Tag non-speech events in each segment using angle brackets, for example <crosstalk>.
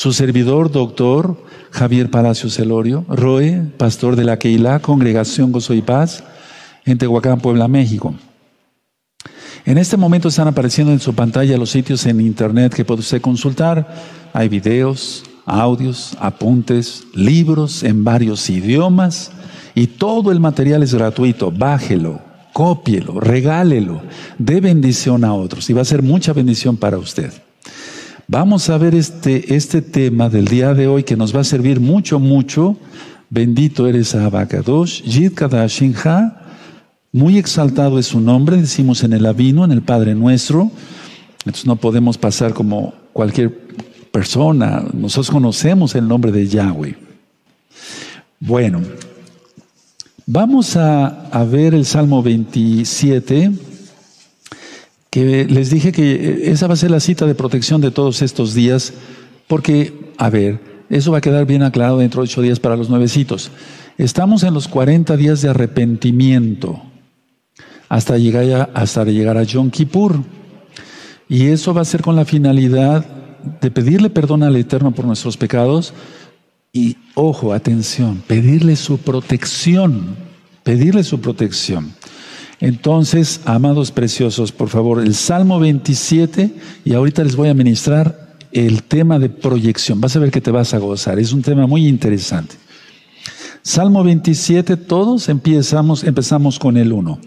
Su servidor, doctor Javier Palacios Celorio, Roe, pastor de la Keilah, Congregación Gozo y Paz, en Tehuacán, Puebla, México. En este momento están apareciendo en su pantalla los sitios en internet que puede usted consultar. Hay videos, audios, apuntes, libros en varios idiomas y todo el material es gratuito. Bájelo, cópielo, regálelo, dé bendición a otros y va a ser mucha bendición para usted. Vamos a ver este, este tema del día de hoy que nos va a servir mucho, mucho. Bendito eres Abacadosh, Yid Kadashinha, muy exaltado es su nombre, decimos en el Avino, en el Padre Nuestro. Entonces no podemos pasar como cualquier persona. Nosotros conocemos el nombre de Yahweh. Bueno, vamos a, a ver el Salmo 27, que les dije que esa va a ser la cita de protección de todos estos días, porque, a ver, eso va a quedar bien aclarado dentro de ocho días para los nuevecitos. Estamos en los 40 días de arrepentimiento hasta llegar a, hasta llegar a Yom Kippur. Y eso va a ser con la finalidad de pedirle perdón al Eterno por nuestros pecados y, ojo, atención, pedirle su protección, pedirle su protección. Entonces, amados preciosos, por favor, el Salmo 27, y ahorita les voy a ministrar el tema de proyección. Vas a ver que te vas a gozar, es un tema muy interesante. Salmo 27, todos empezamos, empezamos con el 1.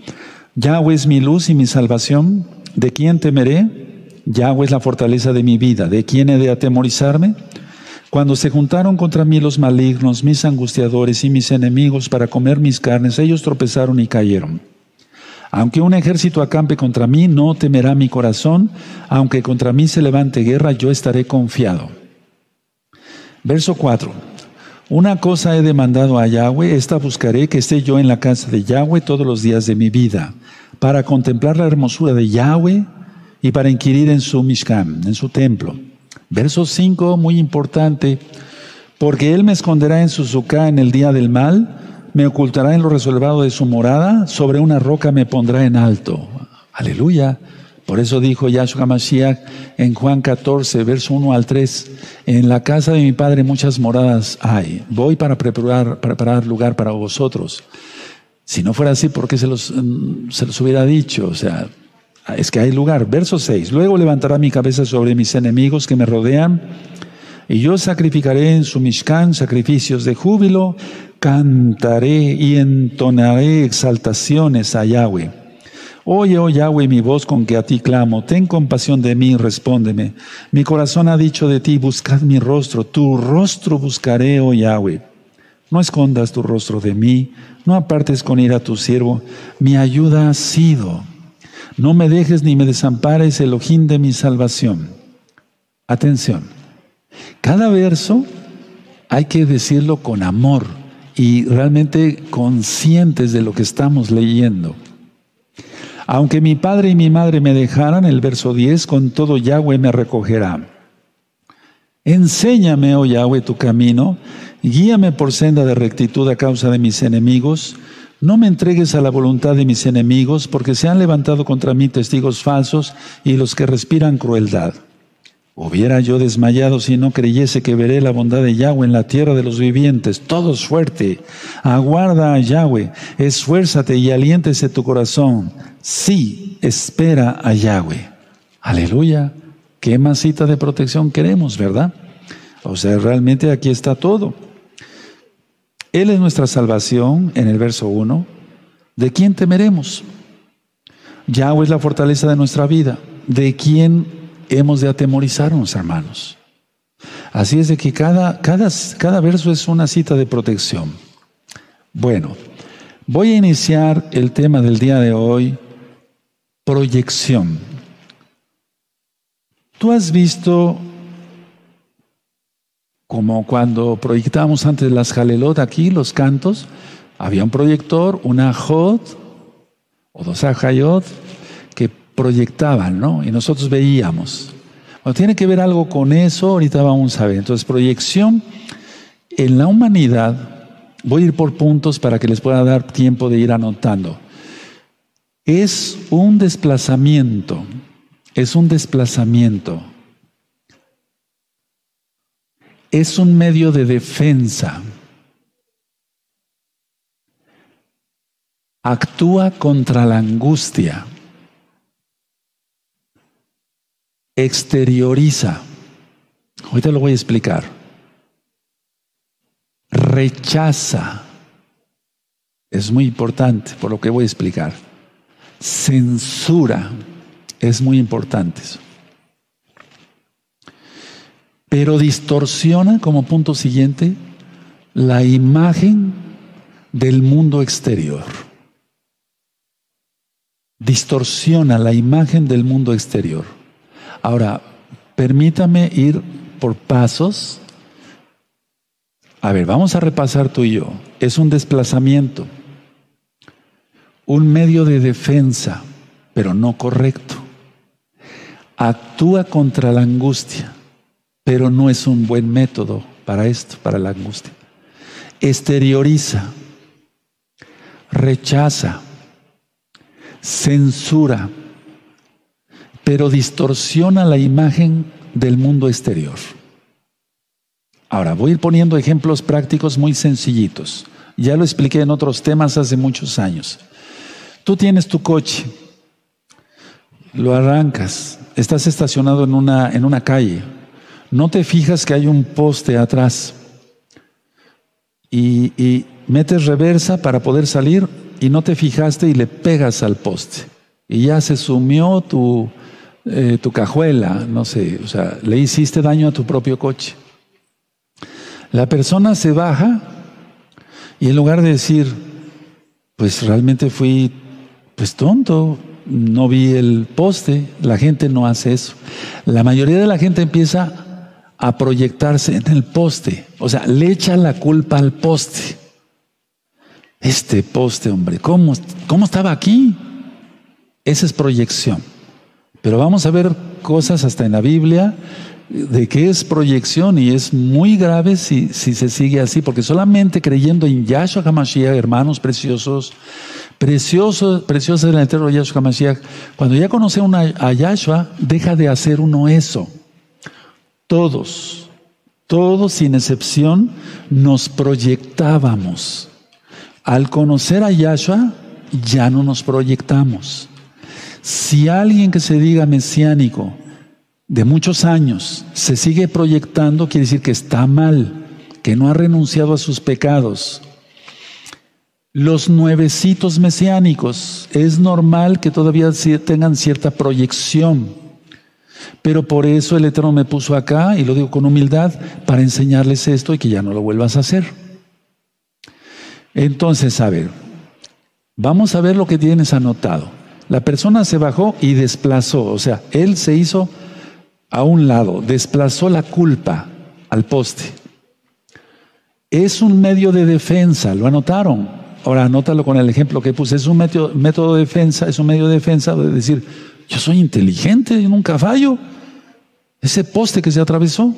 Yahweh es mi luz y mi salvación. ¿De quién temeré? Yahweh es la fortaleza de mi vida. ¿De quién he de atemorizarme? Cuando se juntaron contra mí los malignos, mis angustiadores y mis enemigos para comer mis carnes, ellos tropezaron y cayeron. Aunque un ejército acampe contra mí, no temerá mi corazón. Aunque contra mí se levante guerra, yo estaré confiado. Verso 4. Una cosa he demandado a Yahweh, esta buscaré que esté yo en la casa de Yahweh todos los días de mi vida, para contemplar la hermosura de Yahweh y para inquirir en su Mishkan, en su templo. Verso 5, muy importante, porque él me esconderá en su suká en el día del mal, me ocultará en lo reservado de su morada, sobre una roca me pondrá en alto. Aleluya. Por eso dijo Yahshua Mashiach en Juan 14, verso 1 al 3, en la casa de mi Padre muchas moradas hay. Voy para preparar, preparar lugar para vosotros. Si no fuera así, ¿por qué se los, mm, se los hubiera dicho? O sea, es que hay lugar. Verso 6, luego levantará mi cabeza sobre mis enemigos que me rodean, y yo sacrificaré en su Mishkan sacrificios de júbilo, cantaré y entonaré exaltaciones a Yahweh. Oye, oh Yahweh, mi voz con que a ti clamo, ten compasión de mí, respóndeme. Mi corazón ha dicho de ti, buscad mi rostro, tu rostro buscaré, oh Yahweh. No escondas tu rostro de mí, no apartes con ira a tu siervo, mi ayuda ha sido. No me dejes ni me desampares, el ojín de mi salvación. Atención, cada verso hay que decirlo con amor y realmente conscientes de lo que estamos leyendo. Aunque mi padre y mi madre me dejaran, el verso 10, con todo Yahweh me recogerá. Enséñame, oh Yahweh, tu camino, guíame por senda de rectitud a causa de mis enemigos. No me entregues a la voluntad de mis enemigos, porque se han levantado contra mí testigos falsos y los que respiran crueldad. Hubiera yo desmayado si no creyese que veré la bondad de Yahweh en la tierra de los vivientes. Todos fuerte. Aguarda a Yahweh. Esfuérzate y aliéntese tu corazón. Sí, espera a Yahweh. Aleluya. ¿Qué más cita de protección queremos, verdad? O sea, realmente aquí está todo. Él es nuestra salvación en el verso 1. ¿De quién temeremos? Yahweh es la fortaleza de nuestra vida. ¿De quién hemos de atemorizarnos, hermanos. Así es de que cada, cada, cada verso es una cita de protección. Bueno, voy a iniciar el tema del día de hoy, proyección. Tú has visto como cuando proyectábamos antes las jalelot aquí, los cantos, había un proyector, una jod o dos ajayot, proyectaban, ¿no? Y nosotros veíamos. Bueno, tiene que ver algo con eso, ahorita vamos a ver. Entonces, proyección en la humanidad, voy a ir por puntos para que les pueda dar tiempo de ir anotando. Es un desplazamiento, es un desplazamiento. es un medio de defensa. Actúa contra la angustia. Exterioriza. Ahorita lo voy a explicar. Rechaza. Es muy importante por lo que voy a explicar. Censura. Es muy importante eso. Pero distorsiona como punto siguiente la imagen del mundo exterior. Distorsiona la imagen del mundo exterior. Ahora, permítame ir por pasos. A ver, vamos a repasar tú y yo. Es un desplazamiento, un medio de defensa, pero no correcto. Actúa contra la angustia, pero no es un buen método para esto, para la angustia. Exterioriza, rechaza, censura, pero distorsiona la imagen del mundo exterior. Ahora, voy a ir poniendo ejemplos prácticos muy sencillitos. Ya lo expliqué en otros temas hace muchos años. Tú tienes tu coche, lo arrancas, estás estacionado en una, en una calle, no te fijas que hay un poste atrás y, y metes reversa para poder salir y no te fijaste y le pegas al poste y ya se sumió tu, eh, tu cajuela, no sé, o sea, le hiciste daño a tu propio coche. La persona se baja y en lugar de decir, pues realmente fui pues tonto, no vi el poste, la gente no hace eso. La mayoría de la gente empieza a proyectarse en el poste, o sea, le echa la culpa al poste. Este poste, hombre, ¿cómo, cómo estaba aquí? Esa es proyección. Pero vamos a ver cosas hasta en la Biblia de que es proyección y es muy grave si, si se sigue así, porque solamente creyendo en Yahshua HaMashiach, hermanos preciosos, preciosos, preciosos del eterno Yahshua HaMashiach, cuando ya conoce una, a Yahshua, deja de hacer uno eso. Todos, todos sin excepción, nos proyectábamos. Al conocer a Yahshua, ya no nos proyectamos. Si alguien que se diga mesiánico de muchos años se sigue proyectando, quiere decir que está mal, que no ha renunciado a sus pecados. Los nuevecitos mesiánicos, es normal que todavía tengan cierta proyección, pero por eso el Eterno me puso acá, y lo digo con humildad, para enseñarles esto y que ya no lo vuelvas a hacer. Entonces, a ver, vamos a ver lo que tienes anotado. La persona se bajó y desplazó, o sea, él se hizo a un lado, desplazó la culpa al poste. Es un medio de defensa, ¿lo anotaron? Ahora anótalo con el ejemplo que puse, es un método, método de defensa, es un medio de defensa de decir, yo soy inteligente, yo nunca fallo. Ese poste que se atravesó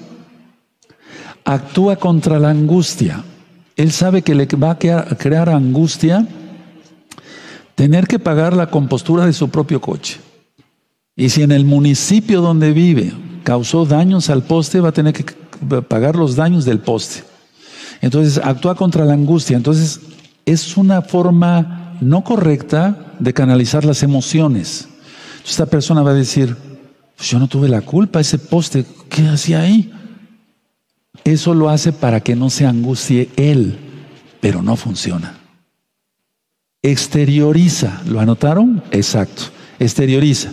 actúa contra la angustia. Él sabe que le va a crear angustia tener que pagar la compostura de su propio coche. Y si en el municipio donde vive causó daños al poste, va a tener que pagar los daños del poste. Entonces, actúa contra la angustia. Entonces, es una forma no correcta de canalizar las emociones. esta persona va a decir, pues yo no tuve la culpa, ese poste, ¿qué hacía ahí? Eso lo hace para que no se angustie él, pero no funciona exterioriza. ¿Lo anotaron? Exacto, exterioriza.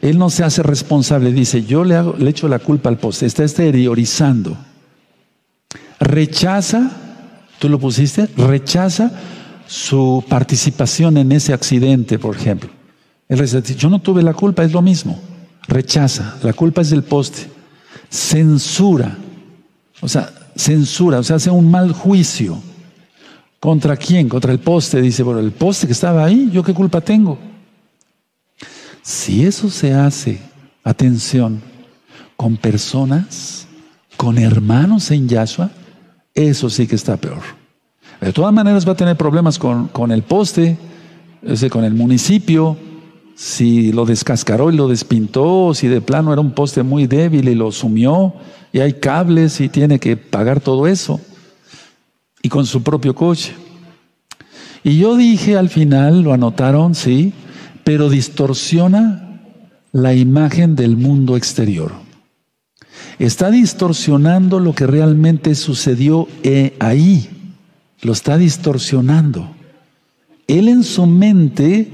Él no se hace responsable, dice, yo le, hago, le echo la culpa al poste, está exteriorizando. Rechaza, tú lo pusiste, rechaza su participación en ese accidente, por ejemplo. Él dice, yo no tuve la culpa, es lo mismo. Rechaza, la culpa es del poste. Censura, o sea, censura, o sea, hace un mal juicio. ¿Contra quién? Contra el poste. Dice, bueno, el poste que estaba ahí, ¿yo qué culpa tengo? Si eso se hace, atención, con personas, con hermanos en Yahshua, eso sí que está peor. De todas maneras va a tener problemas con, con el poste, con el municipio, si lo descascaró y lo despintó, si de plano era un poste muy débil y lo sumió, y hay cables y tiene que pagar todo eso, y con su propio coche. Y yo dije al final, lo anotaron, sí, pero distorsiona la imagen del mundo exterior. Está distorsionando lo que realmente sucedió eh, ahí. Lo está distorsionando. Él en su mente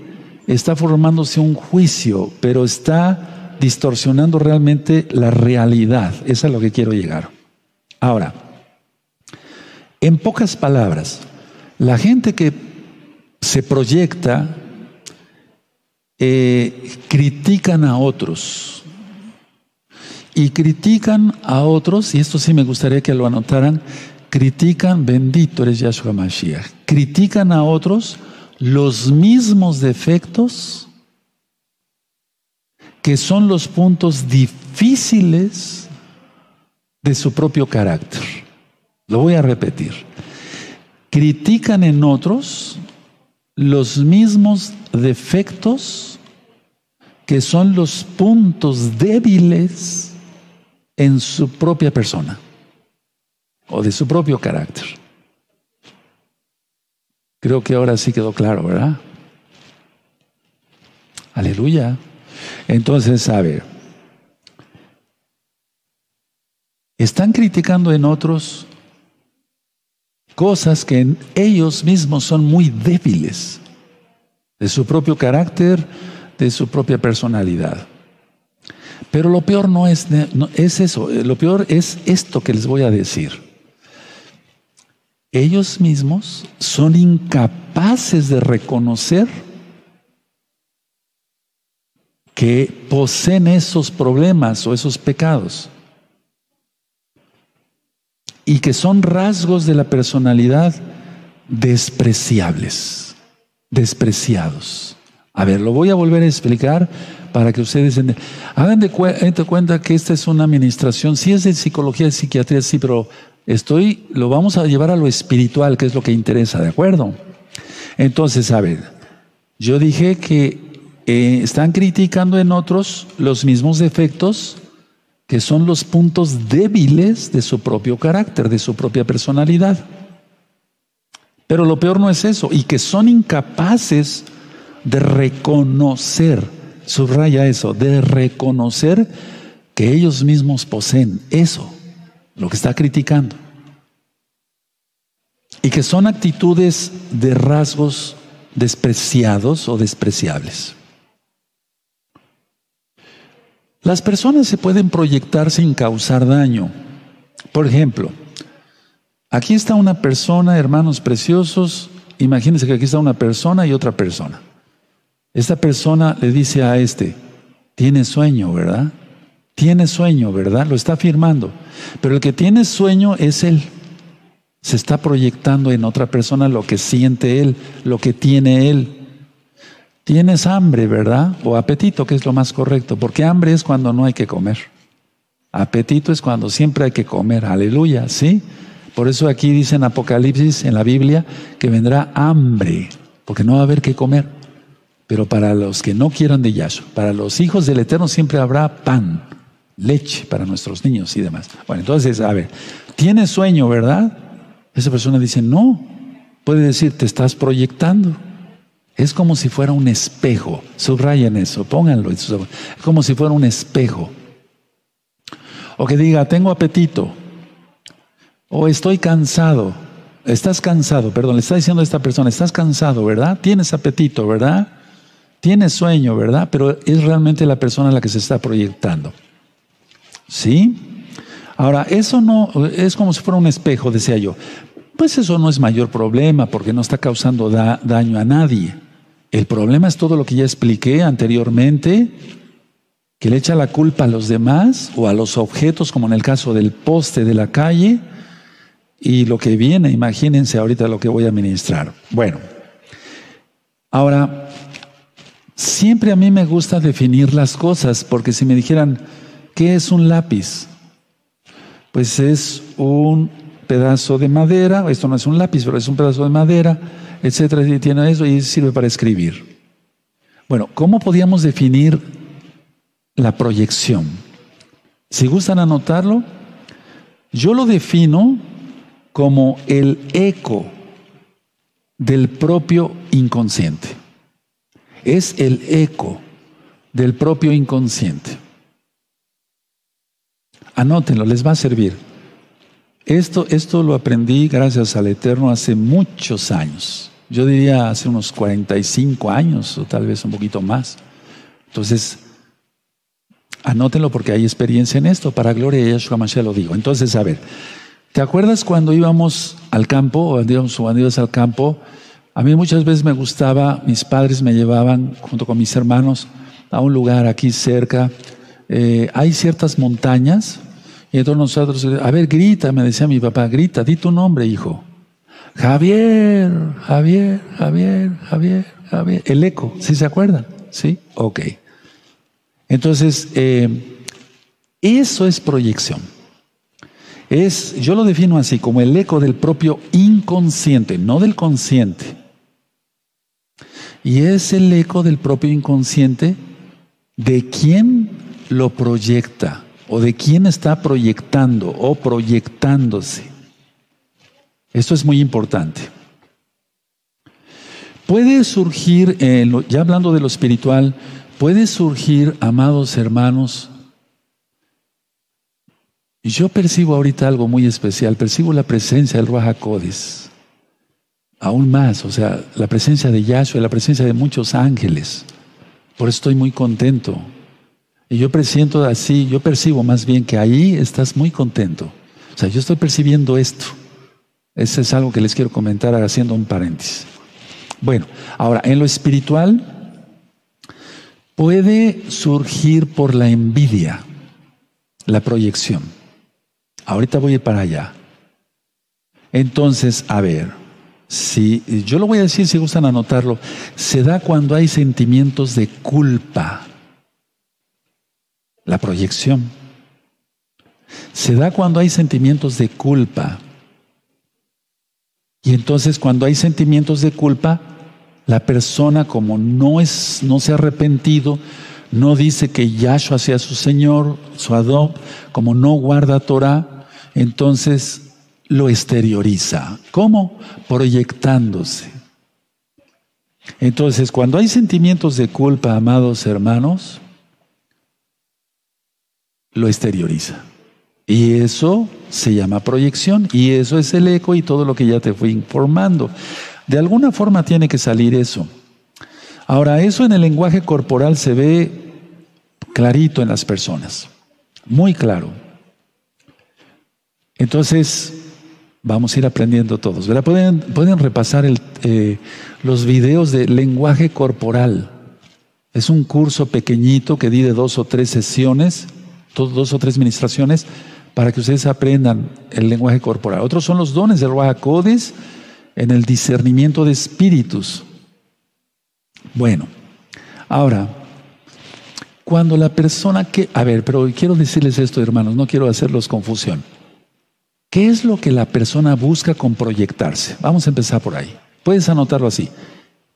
está formándose un juicio, pero está distorsionando realmente la realidad. Es a lo que quiero llegar. Ahora, en pocas palabras, la gente que se proyecta, eh, critican a otros. Y critican a otros, y esto sí me gustaría que lo anotaran, critican, bendito eres Yahshua Mashiach, critican a otros los mismos defectos que son los puntos difíciles de su propio carácter. Lo voy a repetir. Critican en otros los mismos defectos que son los puntos débiles en su propia persona o de su propio carácter. Creo que ahora sí quedó claro, ¿verdad? Aleluya. Entonces, a ver, están criticando en otros cosas que ellos mismos son muy débiles, de su propio carácter, de su propia personalidad. Pero lo peor no es, no, es eso, lo peor es esto que les voy a decir. Ellos mismos son incapaces de reconocer que poseen esos problemas o esos pecados y que son rasgos de la personalidad despreciables, despreciados. A ver, lo voy a volver a explicar para que ustedes hagan de, cuenta que esta es una administración, sí es de psicología, de psiquiatría, sí, pero estoy, lo vamos a llevar a lo espiritual, que es lo que interesa, ¿de acuerdo? Entonces, a ver, yo dije que eh, están criticando en otros los mismos defectos que son los puntos débiles de su propio carácter, de su propia personalidad. Pero lo peor no es eso, y que son incapaces de reconocer, subraya eso, de reconocer que ellos mismos poseen eso, lo que está criticando. Y que son actitudes de rasgos despreciados o despreciables. Las personas se pueden proyectar sin causar daño. Por ejemplo, aquí está una persona, hermanos preciosos, imagínense que aquí está una persona y otra persona. Esta persona le dice a este, tiene sueño, ¿verdad? Tiene sueño, ¿verdad? Lo está afirmando. Pero el que tiene sueño es él. Se está proyectando en otra persona lo que siente él, lo que tiene él. Tienes hambre, ¿verdad? O apetito, que es lo más correcto, porque hambre es cuando no hay que comer. Apetito es cuando siempre hay que comer, aleluya, ¿sí? Por eso aquí dice en Apocalipsis, en la Biblia, que vendrá hambre, porque no va a haber que comer. Pero para los que no quieran de Yahshua, para los hijos del Eterno siempre habrá pan, leche para nuestros niños y demás. Bueno, entonces, a ver, tienes sueño, ¿verdad? Esa persona dice, no. Puede decir, te estás proyectando. Es como si fuera un espejo. Subrayen eso, pónganlo. Es como si fuera un espejo. O que diga, tengo apetito. O estoy cansado. Estás cansado, perdón, le está diciendo a esta persona, estás cansado, ¿verdad? Tienes apetito, ¿verdad? Tienes sueño, ¿verdad? Pero es realmente la persona a la que se está proyectando. ¿Sí? Ahora, eso no es como si fuera un espejo, decía yo. Pues eso no es mayor problema porque no está causando daño a nadie. El problema es todo lo que ya expliqué anteriormente, que le echa la culpa a los demás o a los objetos, como en el caso del poste de la calle, y lo que viene, imagínense ahorita lo que voy a ministrar. Bueno, ahora, siempre a mí me gusta definir las cosas, porque si me dijeran, ¿qué es un lápiz? Pues es un pedazo de madera, esto no es un lápiz, pero es un pedazo de madera, etcétera, y tiene eso y sirve para escribir. Bueno, ¿cómo podíamos definir la proyección? Si gustan anotarlo, yo lo defino como el eco del propio inconsciente. Es el eco del propio inconsciente. Anótenlo, les va a servir. Esto, esto lo aprendí gracias al Eterno hace muchos años. Yo diría hace unos 45 años o tal vez un poquito más. Entonces, anótenlo porque hay experiencia en esto. Para gloria de Yahshua Mashiach lo digo. Entonces, a ver, ¿te acuerdas cuando íbamos al campo o íbamos, cuando al campo? A mí muchas veces me gustaba, mis padres me llevaban junto con mis hermanos a un lugar aquí cerca. Eh, hay ciertas montañas y entonces nosotros, a ver, grita, me decía mi papá, grita, di tu nombre, hijo. Javier, Javier, Javier, Javier, Javier. El eco, ¿sí se acuerdan? ¿Sí? Ok. Entonces, eh, eso es proyección. Es, yo lo defino así, como el eco del propio inconsciente, no del consciente. Y es el eco del propio inconsciente de quién lo proyecta o de quién está proyectando o proyectándose. Esto es muy importante. Puede surgir, ya hablando de lo espiritual, puede surgir, amados hermanos, y yo percibo ahorita algo muy especial, percibo la presencia del Ruach aún más, o sea, la presencia de Yahshua, la presencia de muchos ángeles. Por eso estoy muy contento. Y yo presiento así, yo percibo más bien que ahí estás muy contento. O sea, yo estoy percibiendo esto. Eso es algo que les quiero comentar haciendo un paréntesis. Bueno, ahora, en lo espiritual puede surgir por la envidia la proyección. Ahorita voy a ir para allá. Entonces, a ver, si yo lo voy a decir si gustan anotarlo, se da cuando hay sentimientos de culpa la proyección. Se da cuando hay sentimientos de culpa. Y entonces cuando hay sentimientos de culpa, la persona como no es no se ha arrepentido, no dice que Yahshua sea su Señor, su Adop, como no guarda Torah, entonces lo exterioriza. ¿Cómo? Proyectándose. Entonces, cuando hay sentimientos de culpa, amados hermanos, lo exterioriza. Y eso se llama proyección y eso es el eco y todo lo que ya te fui informando. De alguna forma tiene que salir eso. Ahora, eso en el lenguaje corporal se ve clarito en las personas, muy claro. Entonces, vamos a ir aprendiendo todos. Pueden, pueden repasar eh, los videos de lenguaje corporal. Es un curso pequeñito que di de dos o tres sesiones dos o tres ministraciones para que ustedes aprendan el lenguaje corporal. Otros son los dones del Ruach en el discernimiento de espíritus. Bueno, ahora, cuando la persona que, a ver, pero quiero decirles esto, hermanos, no quiero hacerlos confusión. ¿Qué es lo que la persona busca con proyectarse? Vamos a empezar por ahí. Puedes anotarlo así.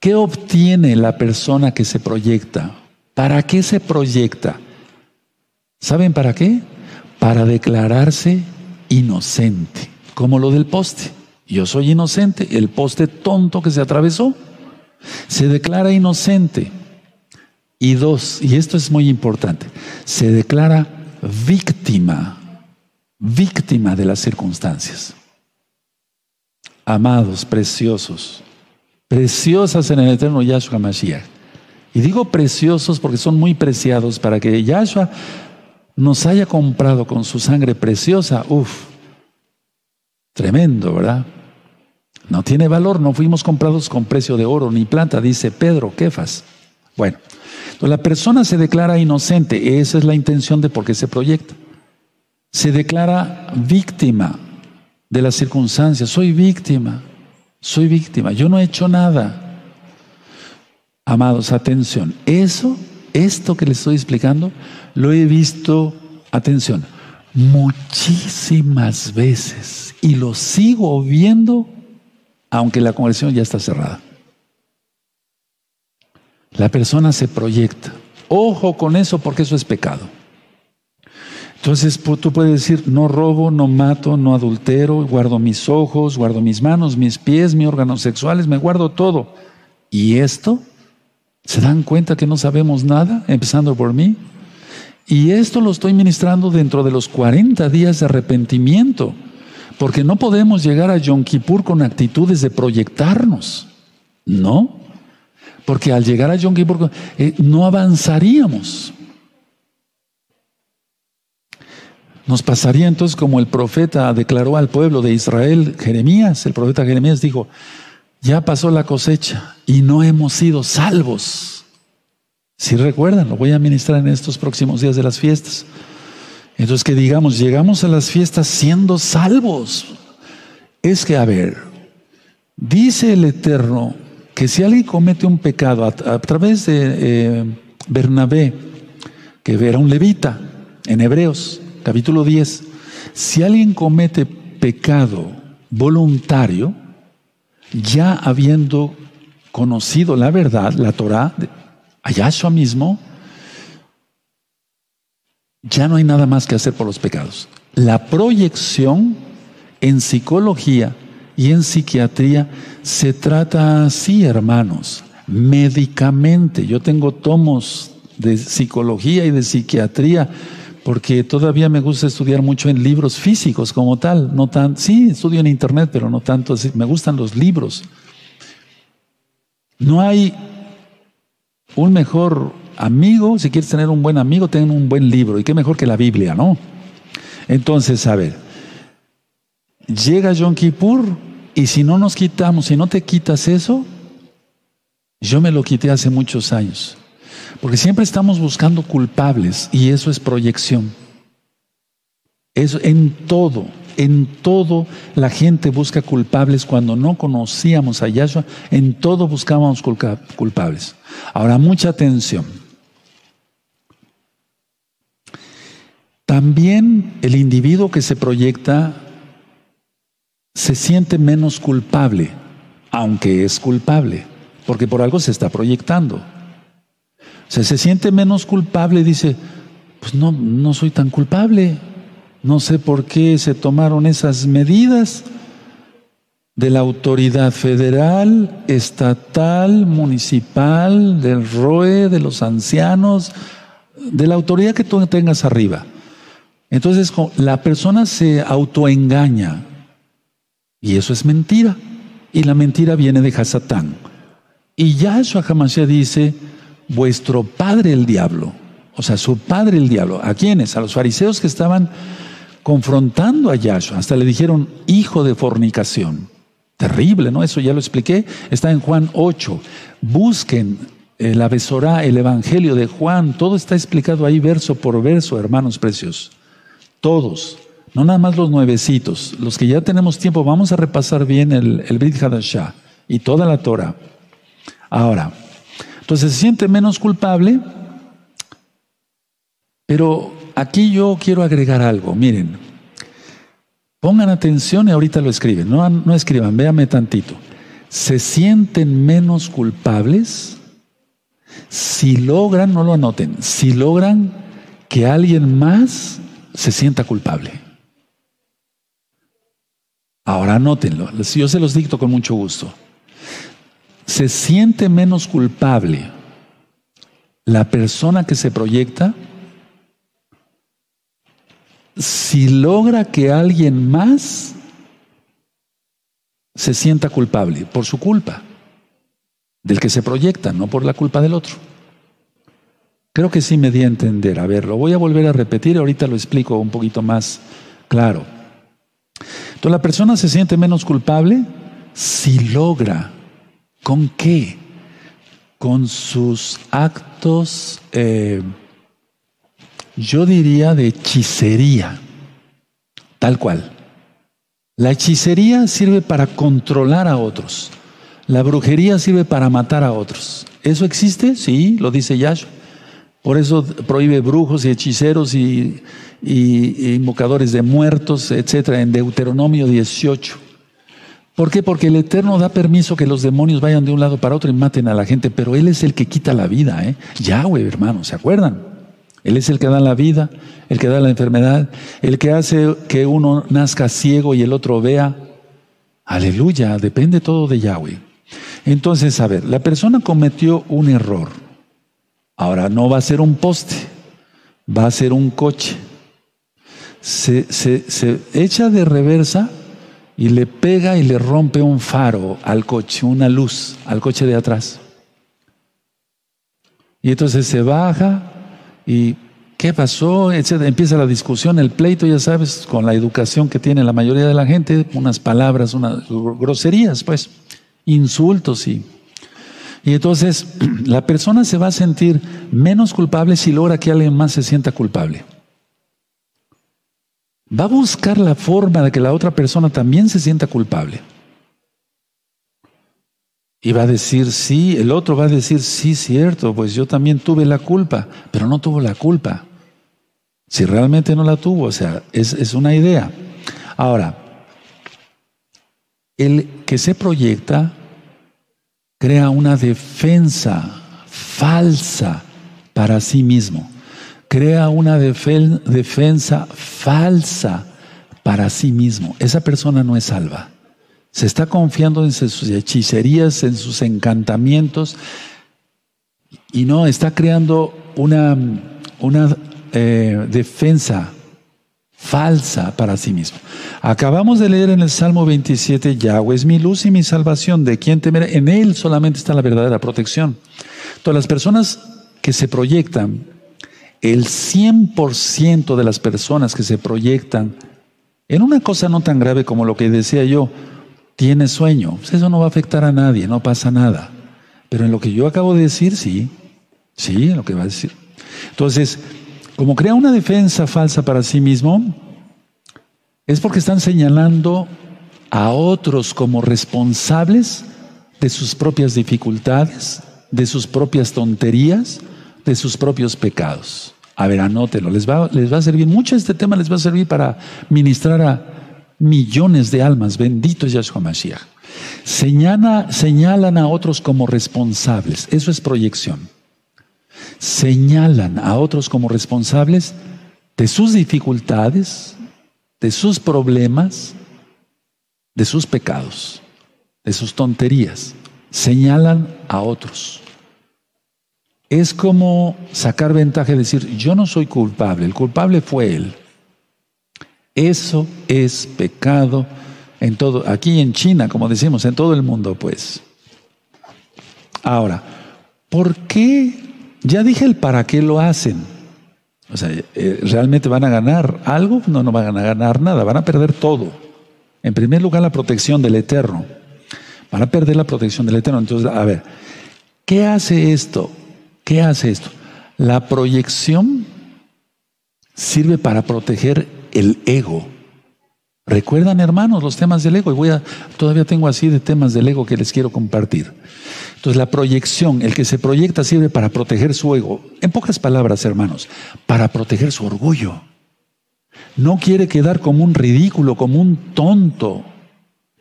¿Qué obtiene la persona que se proyecta? ¿Para qué se proyecta? ¿Saben para qué? Para declararse inocente, como lo del poste. Yo soy inocente, el poste tonto que se atravesó, se declara inocente. Y dos, y esto es muy importante, se declara víctima, víctima de las circunstancias. Amados, preciosos, preciosas en el eterno Yahshua Mashiach. Y digo preciosos porque son muy preciados para que Yahshua nos haya comprado con su sangre preciosa, uff, tremendo, ¿verdad? No tiene valor, no fuimos comprados con precio de oro ni plata, dice Pedro, Kefas. Bueno, la persona se declara inocente, esa es la intención de por qué se proyecta. Se declara víctima de las circunstancias, soy víctima, soy víctima, yo no he hecho nada. Amados, atención, eso, esto que les estoy explicando, lo he visto, atención, muchísimas veces y lo sigo viendo aunque la conversión ya está cerrada. La persona se proyecta. Ojo con eso porque eso es pecado. Entonces tú puedes decir, no robo, no mato, no adultero, guardo mis ojos, guardo mis manos, mis pies, mis órganos sexuales, me guardo todo. ¿Y esto? ¿Se dan cuenta que no sabemos nada, empezando por mí? Y esto lo estoy ministrando dentro de los 40 días de arrepentimiento, porque no podemos llegar a Yom Kippur con actitudes de proyectarnos, ¿no? Porque al llegar a Yom Kippur eh, no avanzaríamos. Nos pasaría entonces como el profeta declaró al pueblo de Israel, Jeremías, el profeta Jeremías dijo, ya pasó la cosecha y no hemos sido salvos. Si recuerdan, lo voy a ministrar en estos próximos días de las fiestas. Entonces que digamos, llegamos a las fiestas siendo salvos. Es que, a ver, dice el Eterno que si alguien comete un pecado a, través de eh, Bernabé, que era un levita en Hebreos, capítulo 10, si alguien comete pecado voluntario, ya habiendo conocido la verdad, la Torah, a Yahshua mismo, ya no hay nada más que hacer por los pecados. La proyección en psicología y en psiquiatría se trata así, hermanos, médicamente. Yo tengo tomos de psicología y de psiquiatría porque todavía me gusta estudiar mucho en libros físicos como tal, no tan, sí, estudio en internet, pero no tanto así, me gustan los libros. No hay un mejor amigo, si quieres tener un buen amigo, ten un buen libro, y qué mejor que la Biblia, ¿no? Entonces, a ver, llega Yom Kippur, y si no nos quitamos, si no te quitas eso, yo me lo quité hace muchos años. Porque siempre estamos buscando culpables y eso es proyección. Eso en todo, en todo la gente busca culpables cuando no conocíamos a Yahshua, en todo buscábamos culpables. Ahora, mucha atención. También el individuo que se proyecta se siente menos culpable, aunque es culpable, porque por algo se está proyectando. O sea, se siente menos culpable dice, pues no, no soy tan culpable. No sé por qué se tomaron esas medidas de la autoridad federal, estatal, municipal, del ROE, de los ancianos, de la autoridad que tú tengas arriba. Entonces la persona se autoengaña y eso es mentira. Y la mentira viene de Hasatán. Y Yahshua Hamashiach dice, vuestro padre el diablo, o sea, su padre el diablo. ¿A quiénes? A los fariseos que estaban confrontando a Yahshua. Hasta le dijeron hijo de fornicación. Terrible, ¿no? Eso ya lo expliqué. Está en Juan 8. Busquen la Besorá, el Evangelio de Juan. Todo está explicado ahí verso por verso, hermanos preciosos. Todos. No nada más los nuevecitos. Los que ya tenemos tiempo, vamos a repasar bien el, el Brit Hadashah y toda la Torah. Ahora, entonces se siente menos culpable, pero aquí yo quiero agregar algo. Miren, pongan atención y ahorita lo escriben. No, no escriban, véame tantito. Se sienten menos culpables si logran, no lo anoten, si logran que alguien más se sienta culpable. Ahora anótenlo, yo se los dicto con mucho gusto se siente menos culpable la persona que se proyecta si logra que alguien más se sienta culpable por su culpa, del que se proyecta, no por la culpa del otro. Creo que sí me di a entender. A ver, lo voy a volver a repetir, ahorita lo explico un poquito más claro. Entonces la persona se siente menos culpable si logra ¿Con qué? Con sus actos, eh, yo diría, de hechicería, tal cual. La hechicería sirve para controlar a otros. La brujería sirve para matar a otros. ¿Eso existe? Sí, lo dice Yahshua. Por eso prohíbe brujos y hechiceros y, invocadores de muertos, etcétera, en Deuteronomio 18. ¿Por qué? Porque el Eterno da permiso que los demonios vayan de un lado para otro y maten a la gente, pero Él es el que quita la vida, ¿eh? Yahweh, hermano, ¿se acuerdan? Él es el que da la vida, el que da la enfermedad, el que hace que uno nazca ciego y el otro vea. Aleluya, depende todo de Yahweh. Entonces, a ver, la persona cometió un error. Ahora no va a ser un poste, va a ser un coche. Se, se, echa de reversa y le pega y le rompe un faro al coche, una luz al coche de atrás. Y entonces se baja y ¿qué pasó? Empieza la discusión, el pleito, ya sabes, con la educación que tiene la mayoría de la gente, unas palabras, unas groserías, pues, insultos y... Y entonces <clears throat> la persona se va a sentir menos culpable si logra que alguien más se sienta culpable. Va a buscar la forma de que la otra persona también se sienta culpable. Y va a decir, sí, el otro va a decir, sí, cierto, pues yo también tuve la culpa, pero no tuvo la culpa. Si realmente no la tuvo, o sea, es, es una idea. Ahora, el que se proyecta crea una defensa falsa para sí mismo. Crea una defensa falsa para sí mismo. Esa persona no es salva. Se está confiando en sus hechicerías, en sus encantamientos y no está creando una, una eh, defensa falsa para sí mismo. Acabamos de leer en el Salmo 27, Yahweh es mi luz y mi salvación, de quien temeré. En Él solamente está la verdadera protección. Todas las personas que se proyectan, el 100% de las personas que se proyectan en una cosa no tan grave como lo que decía yo, tiene sueño. Pues eso no va a afectar a nadie, no pasa nada. Pero en lo que yo acabo de decir, sí, sí, en lo que va a decir. Entonces, como crea una defensa falsa para sí mismo, es porque están señalando a otros como responsables de sus propias dificultades, de sus propias tonterías, de sus propios pecados. A ver, anótelo, les va, les va a servir, mucho este tema les va a servir para ministrar a millones de almas, benditos Yahshua Mashiach. señalan a otros como responsables, eso es proyección señalan a otros como responsables de sus dificultades, de sus problemas, de sus pecados, de sus tonterías. Señalan a otros. Es como sacar ventaja y decir, yo no soy culpable, el culpable fue él. Eso es pecado en todo, aquí en China, como decimos, en todo el mundo, pues. Ahora, ¿por qué ya dije el para qué lo hacen. O sea, eh, ¿realmente van a ganar algo? No, no van a ganar nada, van a perder todo. En primer lugar, la protección del Eterno. Van a perder la protección del Eterno. Entonces, a ver, ¿qué hace esto? ¿Qué hace esto? La proyección sirve para proteger el ego. ¿Recuerdan, hermanos, los temas del ego? Y voy a, todavía tengo así de temas del ego que les quiero compartir. Entonces la proyección, el que se proyecta sirve para proteger su ego. En pocas palabras, hermanos, para proteger su orgullo. No quiere quedar como un ridículo, como un tonto.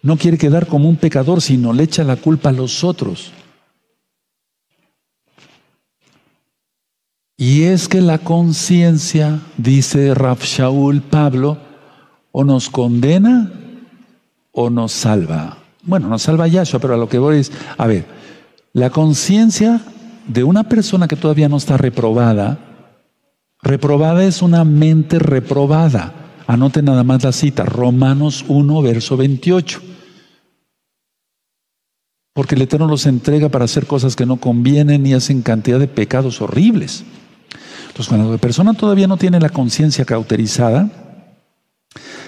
No quiere quedar como un pecador, sino le echa la culpa a los otros. Y es que la conciencia, dice Raf Shaul Pablo, o nos condena o nos salva. Bueno, nos salva Yahshua, pero a lo que voy es, a ver, la conciencia de una persona que todavía no está reprobada, reprobada es una mente reprobada. Anote nada más la cita, Romanos 1, verso 28. Porque el Eterno los entrega para hacer cosas que no convienen y hacen cantidad de pecados horribles. Entonces, cuando la persona todavía no tiene la conciencia cauterizada,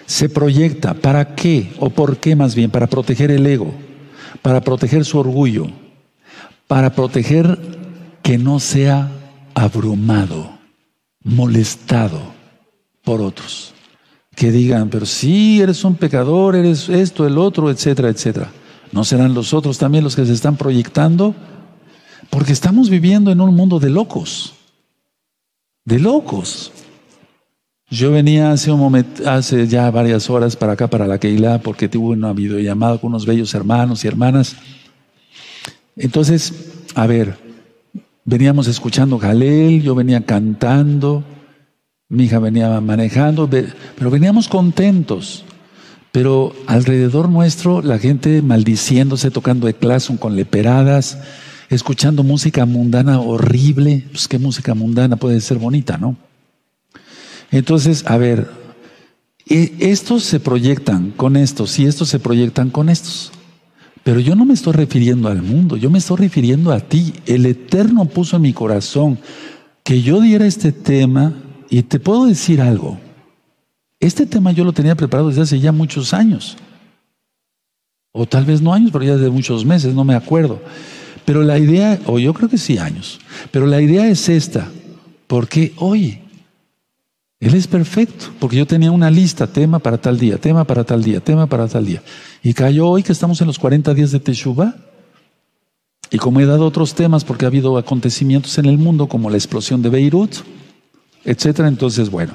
se proyecta. ¿Para qué? ¿O por qué más bien? Para proteger el ego, para proteger su orgullo, para proteger que no sea abrumado, molestado por otros. Que digan, pero sí, eres un pecador, eres esto, el otro, etcétera, etcétera. ¿No serán los otros también los que se están proyectando? Porque estamos viviendo en un mundo de locos, de locos. Yo venía hace un momento, hace ya varias horas para acá, para la Keilah, porque tuve una videollamada con unos bellos hermanos y hermanas. Entonces, a ver, veníamos escuchando Jalel, yo venía cantando, mi hija venía manejando, pero veníamos contentos. Pero alrededor nuestro, la gente maldiciéndose, tocando de con leperadas, escuchando música mundana horrible. Pues qué música mundana puede ser bonita, ¿no? Entonces, a ver, e, estos se proyectan con estos y estos se proyectan con estos. Pero yo no me estoy refiriendo al mundo, yo me estoy refiriendo a ti. El Eterno puso en mi corazón que yo diera este tema y te puedo decir algo. Este tema yo lo tenía preparado desde hace ya muchos años. O tal vez no años, pero ya desde muchos meses, no me acuerdo. Pero la idea, o yo creo que sí años, pero la idea es esta. Porque, oye, Él es perfecto, porque yo tenía una lista, tema para tal día, tema para tal día, tema para tal día. Y cayó hoy que estamos en los 40 días de Teshuvah. Y como he dado otros temas, porque ha habido acontecimientos en el mundo, como la explosión de Beirut, etcétera. Entonces, bueno,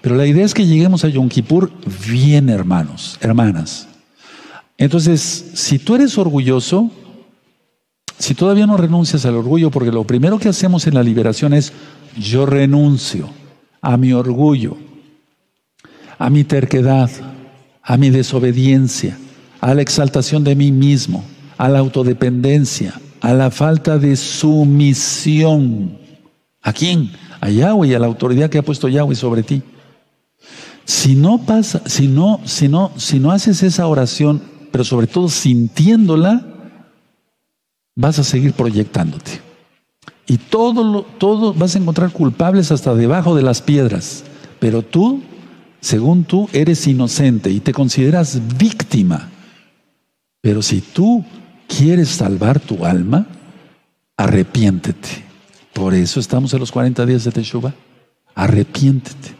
pero la idea es que lleguemos a Yom Kippur bien, hermanos, hermanas. Entonces, si tú eres orgulloso, si todavía no renuncias al orgullo, porque lo primero que hacemos en la liberación es yo renuncio a mi orgullo, a mi terquedad, a mi desobediencia, a la exaltación de mí mismo, a la autodependencia, a la falta de sumisión. ¿A quién? a Yahweh y a la autoridad que ha puesto Yahweh sobre ti. Si no pasa, si no, si no, si no haces esa oración, pero sobre todo sintiéndola, vas a seguir proyectándote. Y todo, todo vas a encontrar culpables hasta debajo de las piedras. Pero tú, según tú, eres inocente y te consideras víctima. Pero si tú quieres salvar tu alma, arrepiéntete. Por eso estamos en los 40 días de Teshuvah. Arrepiéntete.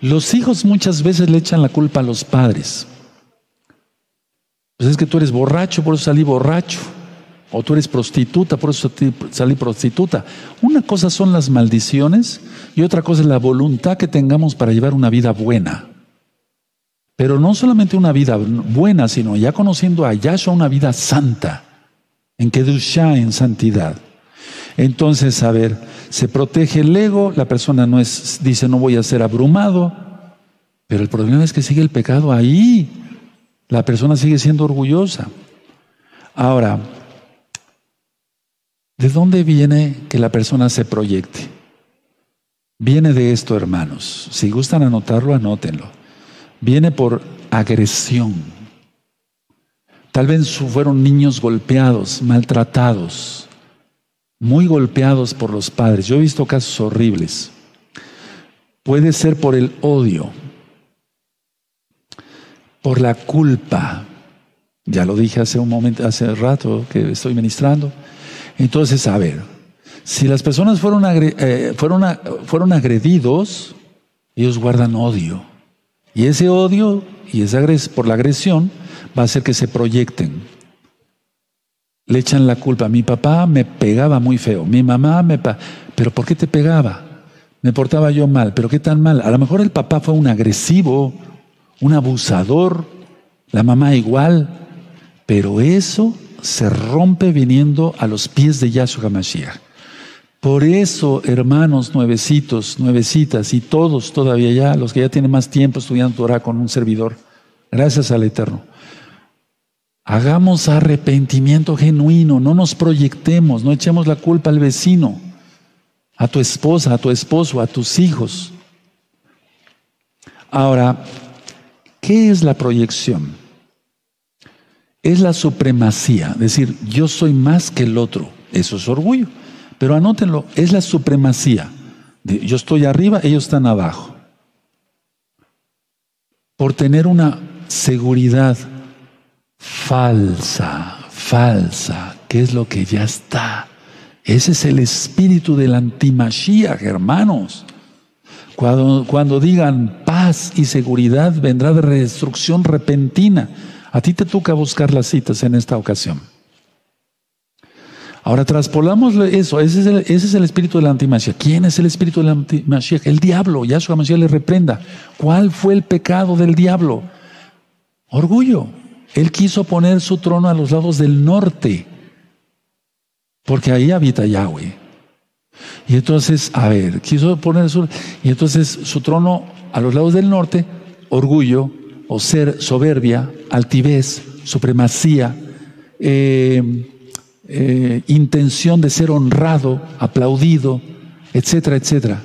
Los hijos muchas veces le echan la culpa a los padres. Pues es que tú eres borracho, por eso salí borracho. O tú eres prostituta, por eso salí prostituta. Una cosa son las maldiciones y otra cosa es la voluntad que tengamos para llevar una vida buena. Pero no solamente una vida buena, sino ya conociendo a Yahshua una vida santa, en Kedushá, en santidad. Entonces, a ver, se protege el ego, la persona no es, dice no voy a ser abrumado, pero el problema es que sigue el pecado ahí. La persona sigue siendo orgullosa. Ahora, ¿de dónde viene que la persona se proyecte? Viene de esto, hermanos. Si gustan anotarlo, anótenlo. Viene por agresión. Tal vez fueron niños golpeados, maltratados muy golpeados por los padres. Yo he visto casos horribles. Puede ser por el odio, por la culpa. Ya lo dije hace un momento, hace rato que estoy ministrando. Entonces, a ver, si las personas fueron, eh, fueron, fueron agredidos, ellos guardan odio. Y ese odio y esa por la agresión va a hacer que se proyecten le echan la culpa. Mi papá me pegaba muy feo, mi mamá me... Pero ¿por qué te pegaba? Me portaba yo mal, pero ¿qué tan mal? A lo mejor el papá fue un agresivo, un abusador, la mamá igual, pero eso se rompe viniendo a los pies de Yahshua Mashiach. Por eso, hermanos nuevecitos, nuevecitas y todos todavía ya, los que ya tienen más tiempo estudiando Torah con un servidor, gracias al Eterno Hagamos arrepentimiento genuino, no nos proyectemos, no echemos la culpa al vecino, a tu esposa, a tu esposo, a tus hijos. Ahora, ¿qué es la proyección? Es la supremacía, decir, yo soy más que el otro, eso es orgullo. Pero anótenlo, es la supremacía. Yo estoy arriba, ellos están abajo. Por tener una seguridad falsa, falsa, que es lo que ya está. Ese es el espíritu del antimashiach, hermanos. Cuando, digan paz y seguridad, vendrá de destrucción repentina. A ti te toca buscar las citas en esta ocasión. Ahora traspolamos eso, ese es el, ese es el espíritu. ¿Quién es el espíritu del antimashiach? El diablo, Yahshua Mashiach le reprenda. ¿Cuál fue el pecado del diablo? Orgullo. Él quiso poner su trono a los lados del norte, porque ahí habita Yahweh. Y entonces, a ver, quiso poner su... Y entonces su trono a los lados del norte, orgullo o ser soberbia, altivez, supremacía, eh, eh, intención de ser honrado, aplaudido, etcétera, etcétera.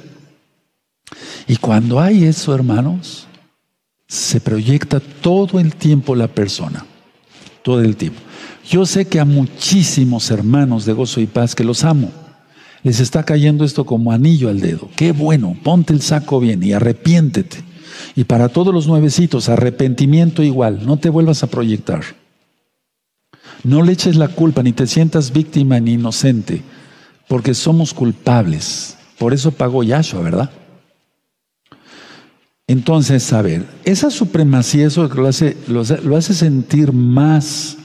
Y cuando hay eso, hermanos, se proyecta todo el tiempo la persona, todo el tiempo. Yo sé que a muchísimos hermanos de gozo y paz que los amo, les está cayendo esto como anillo al dedo. Qué bueno, ponte el saco bien y arrepiéntete. Y para todos los nuevecitos, arrepentimiento igual, no te vuelvas a proyectar. No le eches la culpa, ni te sientas víctima ni inocente, porque somos culpables. Por eso pagó Yahshua, ¿verdad? Entonces, a ver, esa supremacía, eso lo hace, lo, lo hace sentir más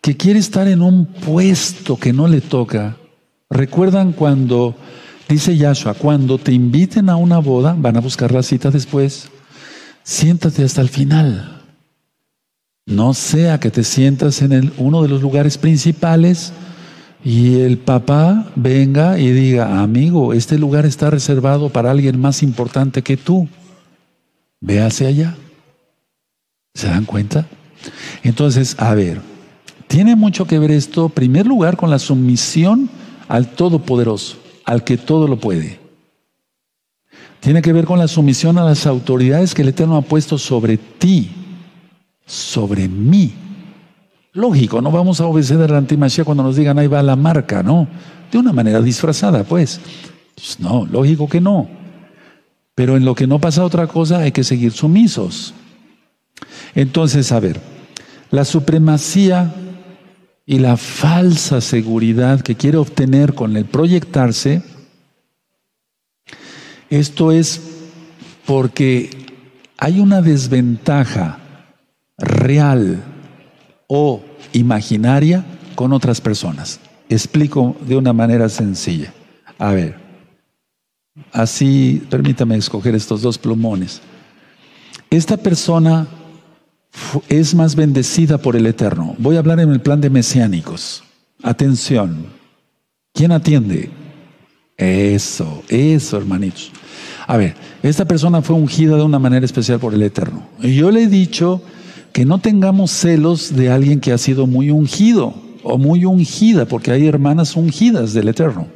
que quiere estar en un puesto que no le toca. ¿Recuerdan cuando, dice Yahshua, cuando te inviten a una boda, van a buscar la cita después, siéntate hasta el final. No sea que te sientas en el, uno de los lugares principales y el papá venga y diga, amigo, este lugar está reservado para alguien más importante que tú. Ve hacia allá. ¿Se dan cuenta? Entonces, a ver, tiene mucho que ver esto, en primer lugar, con la sumisión al Todopoderoso, al que todo lo puede. Tiene que ver con la sumisión a las autoridades que el Eterno ha puesto sobre ti sobre mí. Lógico, no vamos a obedecer a la antimachía cuando nos digan ahí va la marca, ¿no? De una manera disfrazada, pues. pues. No, lógico que no. Pero en lo que no pasa otra cosa hay que seguir sumisos. Entonces, a ver, la supremacía y la falsa seguridad que quiere obtener con el proyectarse, esto es porque hay una desventaja real o imaginaria con otras personas. Explico de una manera sencilla. A ver, así, permítame escoger estos dos plumones. Esta persona es más bendecida por el Eterno. Voy a hablar en el plan de mesiánicos. Atención. ¿Quién atiende? Eso, eso, hermanitos. A ver, esta persona fue ungida de una manera especial por el Eterno. Y yo le he dicho que no tengamos celos de alguien que ha sido muy ungido o muy ungida, porque hay hermanas ungidas del Eterno.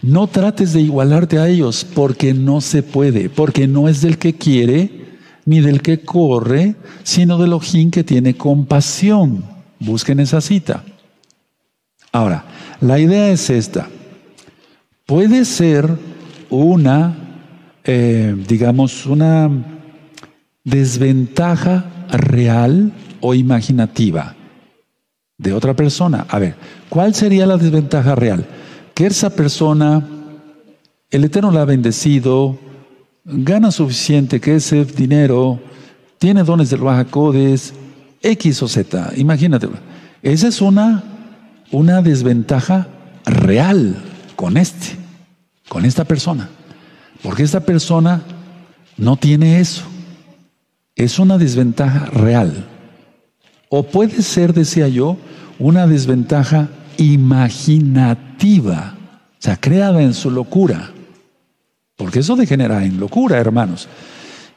No trates de igualarte a ellos porque no se puede, porque no es del que quiere ni del que corre, sino del ojín que tiene compasión. Busquen esa cita. Ahora, la idea es esta. Puede ser una, eh, digamos, una desventaja real o imaginativa de otra persona. A ver, ¿cuál sería la desventaja real? Que esa persona, el Eterno la ha bendecido, gana suficiente, que ese dinero, tiene dones del Bajacodes, X o Z, imagínate. Esa es una, una desventaja real con este, con esta persona. Porque esta persona no tiene eso es una desventaja real. O puede ser, decía yo, una desventaja imaginativa, o sea, creada en su locura. Porque eso degenera en locura, hermanos.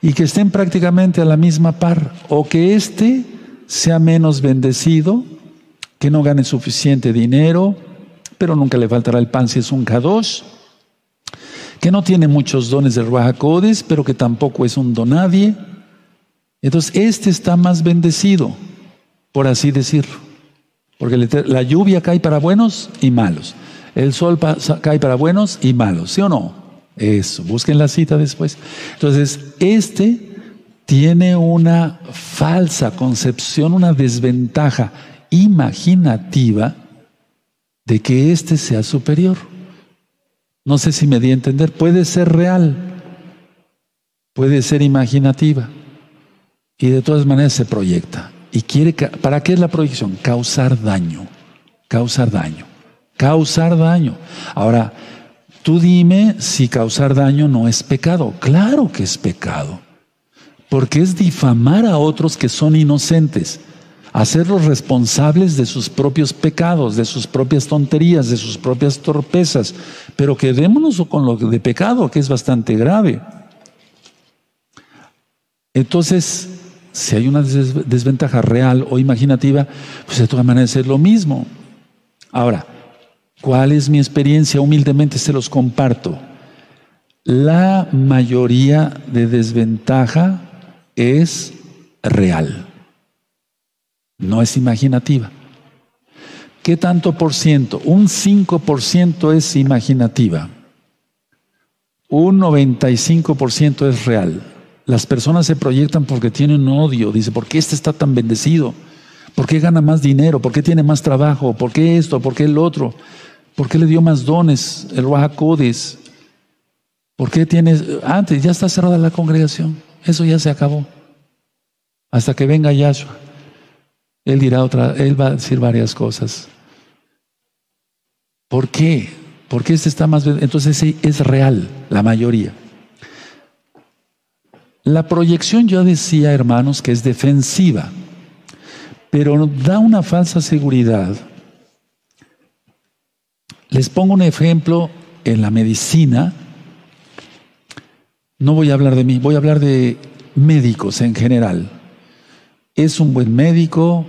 Y que estén prácticamente a la misma par. O que éste sea menos bendecido, que no gane suficiente dinero, pero nunca le faltará el pan si es un kadosh. Que no tiene muchos dones de Ruach pero que tampoco es un donadie entonces, este está más bendecido, por así decirlo. Porque la lluvia cae para buenos y malos. El sol cae para buenos y malos, ¿sí o no? Eso, busquen la cita después. Entonces, este tiene una falsa concepción, una desventaja imaginativa de que este sea superior. No sé si me di a entender. Puede ser real, puede ser imaginativa y de todas maneras se proyecta. ¿Y quiere, para qué es la proyección? Causar daño. causar daño. Causar daño. Ahora, tú dime si causar daño no es pecado. Claro que es pecado. Porque es difamar a otros que son inocentes hacerlos responsables de sus propios pecados, de sus propias tonterías, de sus propias torpezas, pero quedémonos con lo de pecado, que es bastante grave. Entonces, si hay una desventaja real o imaginativa, pues de todas maneras es lo mismo. Ahora, ¿cuál es mi experiencia? Humildemente se los comparto. La mayoría de desventaja es real no es imaginativa. ¿Qué tanto por ciento? Un 5% es imaginativa. Un 95% es real. Las personas se proyectan porque tienen odio. Dice, ¿por qué este está tan bendecido? ¿Por qué gana más dinero? ¿Por qué tiene más trabajo? ¿Por qué esto? ¿Por qué el otro? ¿Por qué le dio más dones? El Rahakodis. ¿Por qué tiene... Antes, ya está cerrada la congregación. Eso ya se acabó. Hasta que venga Yahshua. Él dirá otra, él va a decir varias cosas. ¿Por qué? Porque este está más. Entonces es real, la mayoría. La proyección, yo decía, hermanos, que es defensiva, pero da una falsa seguridad. Les pongo un ejemplo en la medicina. No voy a hablar de mí, voy a hablar de médicos en general es un buen médico,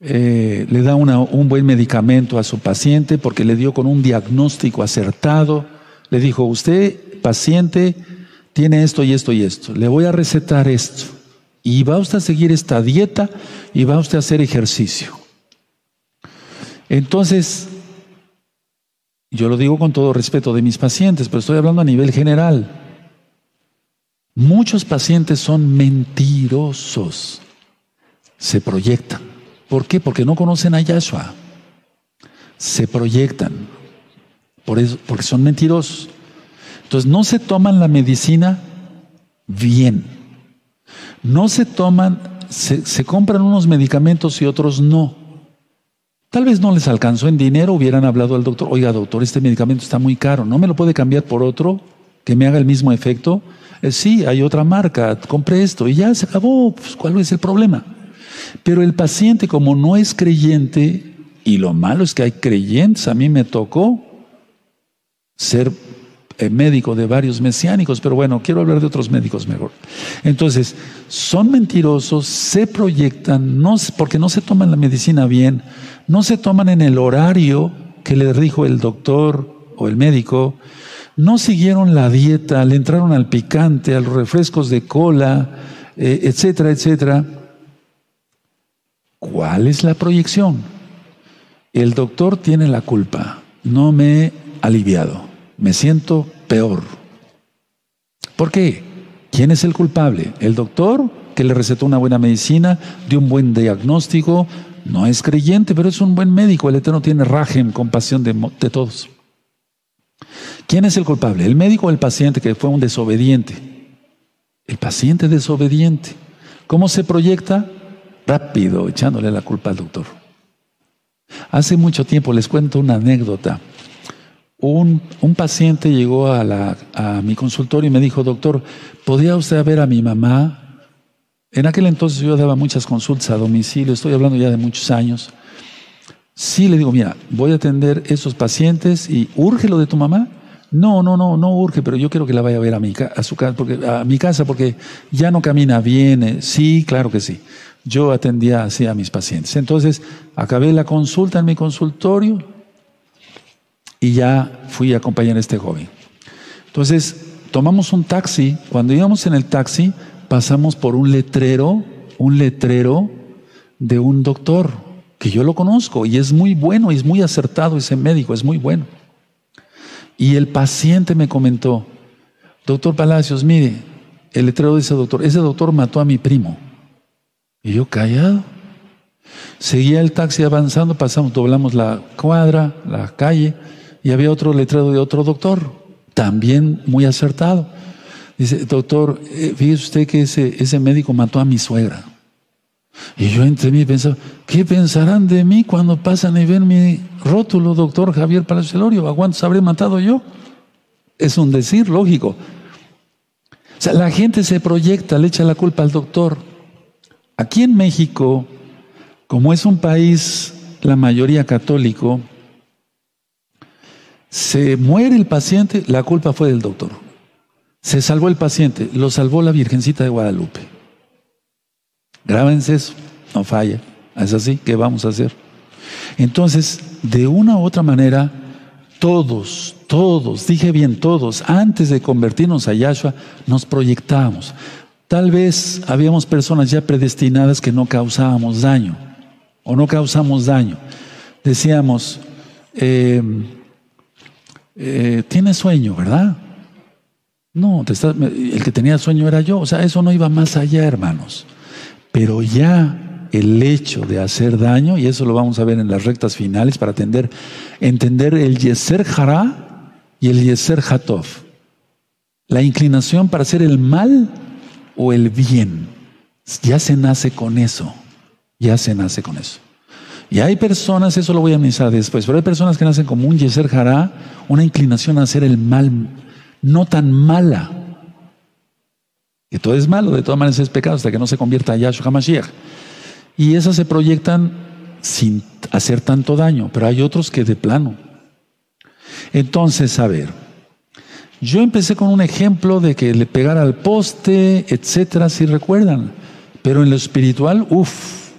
eh, le da un buen medicamento a su paciente porque le dio con un diagnóstico acertado. Le dijo, usted, paciente, tiene esto y esto y esto. Le voy a recetar esto. Y va usted a seguir esta dieta y va usted a hacer ejercicio. Entonces, yo lo digo con todo respeto de mis pacientes, pero estoy hablando a nivel general. Muchos pacientes son mentirosos se proyectan. ¿Por qué? Porque no conocen a Yahshua. Se proyectan. Por eso, porque son mentirosos. Entonces no se toman la medicina bien. No se toman, se, se compran unos medicamentos y otros no. Tal vez no les alcanzó en dinero, hubieran hablado al doctor, oiga doctor, este medicamento está muy caro, ¿no me lo puede cambiar por otro que me haga el mismo efecto? Eh, sí, hay otra marca, compré esto y ya se acabó, pues, ¿cuál es el problema? Pero el paciente, como no es creyente, y lo malo es que hay creyentes, a mí me tocó ser eh, médico de varios mesiánicos, pero bueno, quiero hablar de otros médicos mejor. Entonces, son mentirosos, se proyectan, porque no se toman la medicina bien, no se toman en el horario que le dijo el doctor o el médico, no siguieron la dieta, le entraron al picante, a los refrescos de cola, eh, etcétera, etcétera. ¿Cuál es la proyección? El doctor tiene la culpa. No me he aliviado. Me siento peor. ¿Por qué? ¿Quién es el culpable? ¿El doctor que le recetó una buena medicina, dio un buen diagnóstico? No es creyente, pero es un buen médico. El Eterno tiene rajem, compasión de, de todos. ¿Quién es el culpable? ¿El médico o el paciente que fue un desobediente? El paciente desobediente. ¿Cómo se proyecta? rápido echándole la culpa al doctor. Hace mucho tiempo les cuento una anécdota. Un, paciente llegó a, la, a mi consultorio y me dijo, doctor, ¿podría usted ver a mi mamá? En aquel entonces yo daba muchas consultas a domicilio, estoy hablando ya de muchos años. Sí, le digo, mira, voy a atender esos pacientes y urge lo de tu mamá. No, no, no, no urge, pero yo quiero que la vaya a ver a mi, a su, porque, a mi casa porque ya no camina bien. Sí, claro que sí yo atendía así a mis pacientes. Entonces, acabé la consulta en mi consultorio y ya fui a acompañar a este joven. Entonces, tomamos un taxi. Cuando íbamos en el taxi, pasamos por un letrero, un letrero de un doctor, que yo lo conozco y es muy bueno y es muy acertado ese médico, es muy bueno. Y el paciente me comentó, doctor Palacios, mire, el letrero de ese doctor, ese doctor mató a mi primo. Y yo callado. Seguía el taxi avanzando, pasamos, doblamos la cuadra, la calle, y había otro letrero de otro doctor, también muy acertado. Dice, doctor, eh, fíjese usted que ese, ese médico mató a mi suegra. Y yo entre mí pensaba, ¿qué pensarán de mí cuando pasan y ven mi rótulo, doctor Javier Palacio ¿A cuántos habré matado yo? Es un decir lógico. O sea, la gente se proyecta, le echa la culpa al doctor. Aquí en México, como es un país, la mayoría católico, se muere el paciente, la culpa fue del doctor. Se salvó el paciente, lo salvó la Virgencita de Guadalupe. Grábense eso, no falla. Es así, ¿qué vamos a hacer? Entonces, de una u otra manera, todos, todos, dije bien todos, antes de convertirnos a Yahshua, nos proyectábamos. Tal vez habíamos personas ya predestinadas que no causábamos daño o no causamos daño. Decíamos, eh, eh, tienes sueño, ¿verdad? No, el que tenía sueño era yo. O sea, eso no iba más allá, hermanos. Pero ya el hecho de hacer daño, y eso lo vamos a ver en las rectas finales para entender, entender el Yeser Hará y el Yeser Hatov. La inclinación para hacer el mal o el bien. Ya se nace con eso. Ya se nace con eso. Y hay personas, eso lo voy a analizar después, pero hay personas que nacen como un Yeser Hará, una inclinación a hacer el mal, no tan mala. Que todo es malo, de todas maneras es pecado hasta que no se convierta a Yahshua HaMashiach. Y esas se proyectan sin hacer tanto daño, pero hay otros que de plano. Entonces, a ver, yo empecé con un ejemplo de que le pegara al poste, etcétera, si recuerdan. Pero en lo espiritual, uff,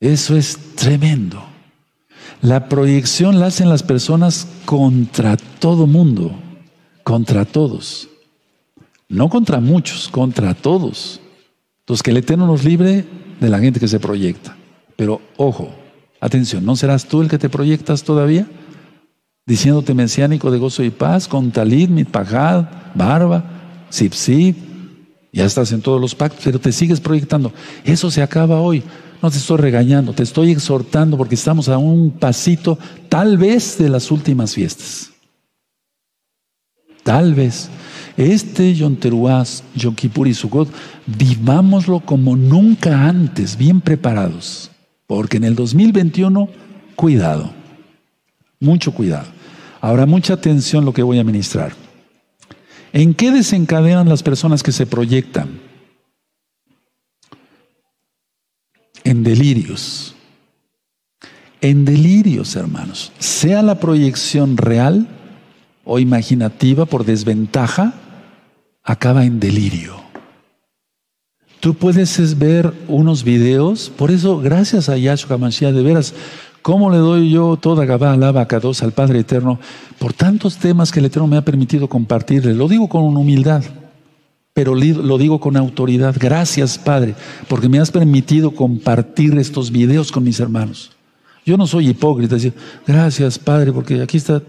eso es tremendo. La proyección la hacen las personas contra todo mundo, contra todos. No contra muchos, contra todos. Los que el Eterno nos libre de la gente que se proyecta. Pero ojo, atención, ¿no serás tú el que te proyectas todavía? diciéndote mesiánico de gozo y paz, con talit, mitpajad, barba, sip ya estás en todos los pactos, pero te sigues proyectando. Eso se acaba hoy. No te estoy regañando, te estoy exhortando porque estamos a un pasito, tal vez, de las últimas fiestas. Tal vez. Este Yom Teruah, Yom y Sukkot, vivámoslo como nunca antes, bien preparados. Porque en el 2021, cuidado, mucho cuidado. Ahora, mucha atención lo que voy a ministrar. ¿En qué desencadenan las personas que se proyectan? En delirios. En delirios, hermanos. Sea la proyección real o imaginativa por desventaja, acaba en delirio. Tú puedes ver unos videos, por eso, gracias a Yahshua Mashiach, de veras, ¿Cómo le doy yo toda Gabá, alaba, dos al Padre Eterno por tantos temas que el Eterno me ha permitido compartirle? Lo digo con humildad, pero lo digo con autoridad. Gracias, Padre, porque me has permitido compartir estos videos con mis hermanos. Yo no soy hipócrita, decir, gracias, Padre, porque aquí está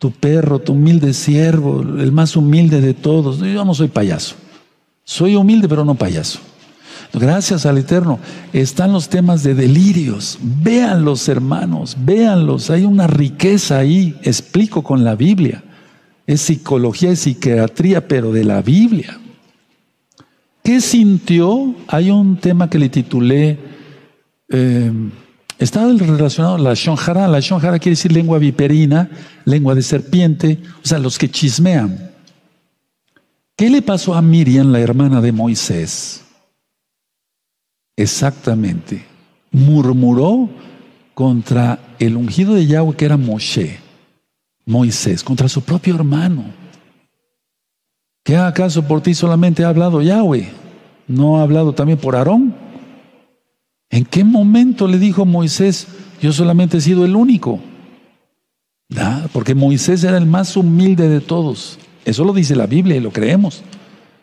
tu perro, tu humilde siervo, el más humilde de todos. Yo no soy payaso. Soy humilde, pero no payaso. Gracias al Eterno. Están los temas de delirios. Véanlos, hermanos, véanlos. Hay una riqueza ahí. Explico con la Biblia. Es psicología, es psiquiatría, pero de la Biblia. ¿Qué sintió? Hay un tema que le titulé. Eh, está relacionado a la shonjara. La shonjara quiere decir lengua viperina, lengua de serpiente, o sea, los que chismean. ¿Qué le pasó a Miriam, la hermana de Moisés? Exactamente. Murmuró contra el ungido de Yahweh que era Moshe, Moisés, contra su propio hermano. ¿Qué acaso por ti solamente ha hablado Yahweh? ¿No ha hablado también por Aarón? ¿En qué momento le dijo Moisés, yo solamente he sido el único? porque Moisés era el más humilde de todos. Eso lo dice la Biblia y lo creemos.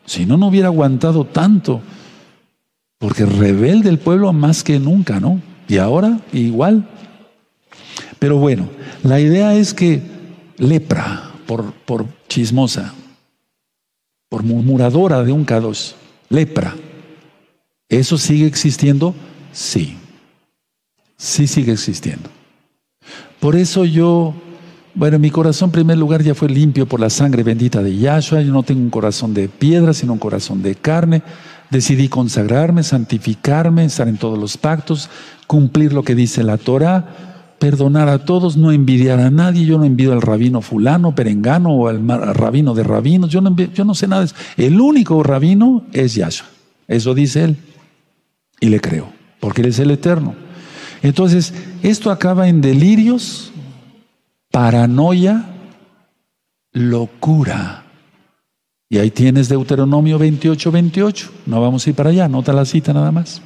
Si no, no hubiera aguantado tanto. Porque rebelde el pueblo más que nunca, ¿no? Y ahora igual. Pero bueno, la idea es que lepra por, por chismosa, por murmuradora de un cados, lepra. ¿Eso sigue existiendo? Sí. Sí sigue existiendo. Por eso yo, bueno, mi corazón en primer lugar ya fue limpio por la sangre bendita de Yahshua. Yo no tengo un corazón de piedra, sino un corazón de carne Decidí consagrarme, santificarme, estar en todos los pactos, cumplir lo que dice la Torah, perdonar a todos, no envidiar a nadie. Yo no envidio al rabino fulano, perengano o al rabino de rabinos. Yo no, yo no sé nada de eso. El único rabino es Yahshua. Eso dice él. Y le creo, porque él es el eterno. Entonces, esto acaba en delirios, paranoia, locura. Y ahí tienes Deuteronomio 28, 28. No vamos a ir para allá, nota la cita nada más.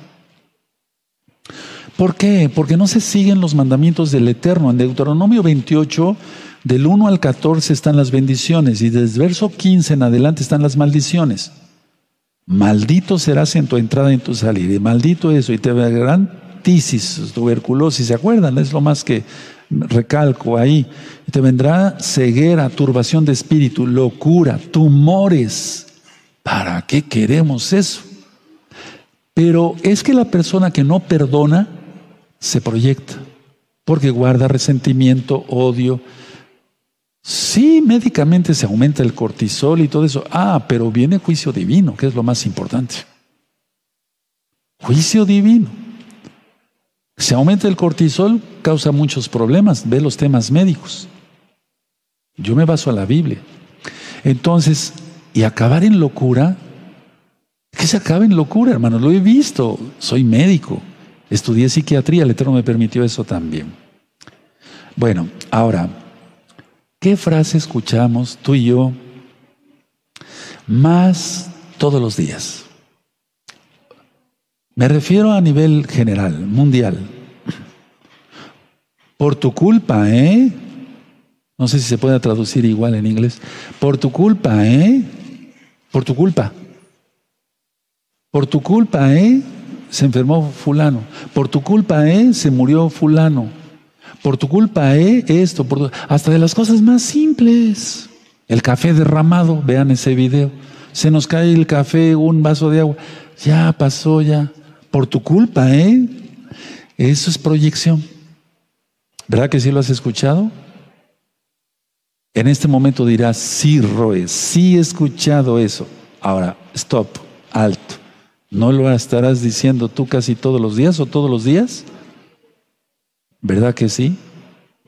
¿Por qué? Porque no se siguen los mandamientos del Eterno. En Deuteronomio 28, del 1 al 14 están las bendiciones y desde verso 15 en adelante están las maldiciones. Maldito serás en tu entrada y en tu salida. Y maldito eso. Y te verán tisis, tuberculosis. ¿Se acuerdan? Es lo más que recalco ahí. Te vendrá ceguera, turbación de espíritu, locura, tumores. ¿Para qué queremos eso? Pero es que la persona que no perdona se proyecta, porque guarda resentimiento, odio, Sí, médicamente se aumenta el cortisol y todo eso. Ah, pero viene juicio divino, que es lo más importante. Juicio divino. Se aumenta el cortisol, causa muchos problemas. Ve los temas médicos. Yo me baso a la Biblia. Entonces, y acabar en locura, que se acabe en locura, hermano. Lo he visto. Soy médico. Estudié psiquiatría. El Eterno me permitió eso también. Bueno, ahora, ¿Qué frase escuchamos tú y yo más todos los días? Me refiero a nivel general, mundial. Por tu culpa, ¿eh? No sé si se puede traducir igual en inglés. Por tu culpa, ¿eh? Por tu culpa. Por tu culpa, ¿eh? Se enfermó fulano. Por tu culpa, ¿eh? Se murió fulano. Por tu culpa, ¿eh? Esto, por hasta de las cosas más simples. El café derramado, vean ese video. Se nos cae el café, un vaso de agua. Ya pasó, ya. Por tu culpa, ¿eh? Eso es proyección. ¿Verdad que sí lo has escuchado? En este momento dirás, sí, Roe, sí he escuchado eso. Ahora, stop, alto. ¿No lo estarás diciendo tú casi todos los días o todos los días? ¿Verdad que sí?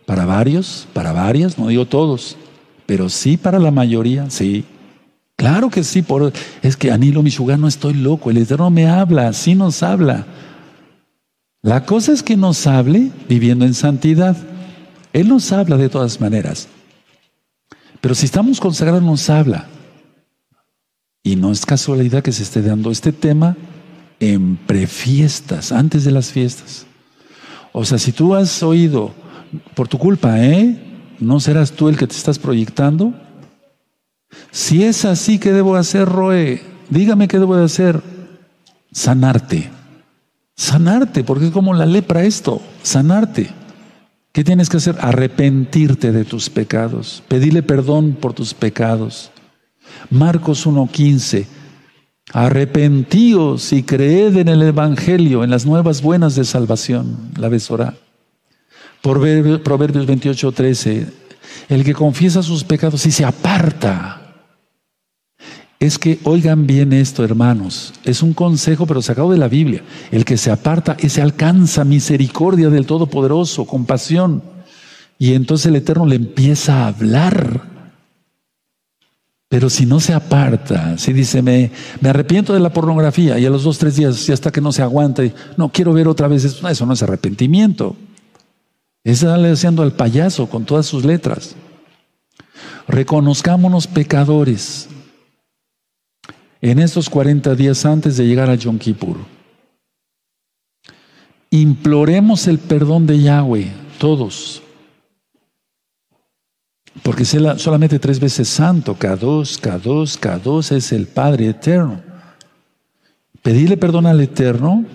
Para varios, para varias, no digo todos, pero sí para la mayoría, sí. Claro que sí, por, es que Anilo Michugan no estoy loco, el Eterno me habla, sí nos habla. La cosa es que nos hable viviendo en santidad. Él nos habla de todas maneras. Pero si estamos consagrados, nos habla. Y no es casualidad que se esté dando este tema en prefiestas, antes de las fiestas. O sea, si tú has oído por tu culpa, ¿eh? ¿No serás tú el que te estás proyectando? Si es así, ¿qué debo hacer, Roe? Dígame qué debo de hacer. Sanarte. Sanarte, porque es como la lepra esto, sanarte. ¿Qué tienes que hacer? Arrepentirte de tus pecados, pedirle perdón por tus pecados. Marcos 1.15 Arrepentíos y creed en el Evangelio, en las nuevas buenas de salvación, la besora. Proverbios 28, 13. El que confiesa sus pecados y se aparta. Es que oigan bien esto, hermanos. Es un consejo, pero sacado de la Biblia. El que se aparta, ese alcanza misericordia del Todopoderoso, compasión. Y entonces el Eterno le empieza a hablar pero si no se aparta, si dice, me, me arrepiento de la pornografía y a los dos, tres días, y hasta que no se aguanta, y, no quiero ver otra vez eso, eso no es arrepentimiento. Es darle haciendo al payaso con todas sus letras. Reconozcámonos pecadores en estos 40 días antes de llegar a Yom Kippur. Imploremos el perdón de Yahweh, todos. Porque solamente tres veces santo, K2, K2, K2 es el Padre eterno. Pedirle perdón al Eterno